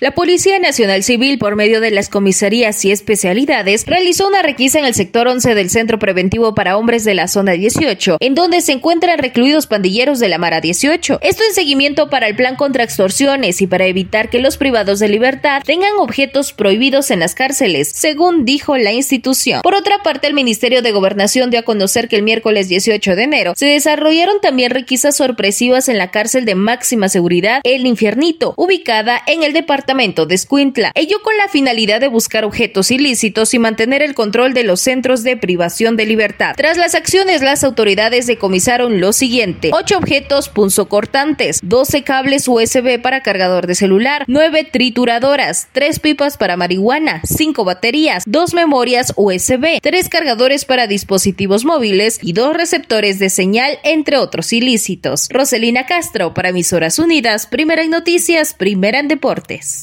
La Policía Nacional Civil, por medio de las comisarías y especialidades, realizó una requisa en el sector 11 del Centro Preventivo para Hombres de la Zona 18, en donde se encuentran recluidos pandilleros de la Mara 18. Esto en seguimiento para el plan contra extorsiones y para evitar que los privados de libertad tengan objetos prohibidos en las cárceles, según dijo la institución. Por otra parte, el Ministerio de Gobernación dio a conocer que el miércoles 18 de enero se desarrollaron también requisas sorpresivas en la cárcel de máxima seguridad El Infiernito, ubicada en el departamento de Escuintla, ello con la finalidad de buscar objetos ilícitos y mantener el control de los centros de privación de libertad. Tras las acciones, las autoridades decomisaron lo siguiente: 8 objetos punzocortantes, 12 cables USB para cargador de celular, 9 trituradoras, 3 pipas para marihuana, 5 baterías, 2 memorias USB, 3 cargadores para dispositivos móviles y 2 receptores de señal, entre otros ilícitos. Roselina Castro, para Emisoras Unidas, primera en noticias, primera en deportes.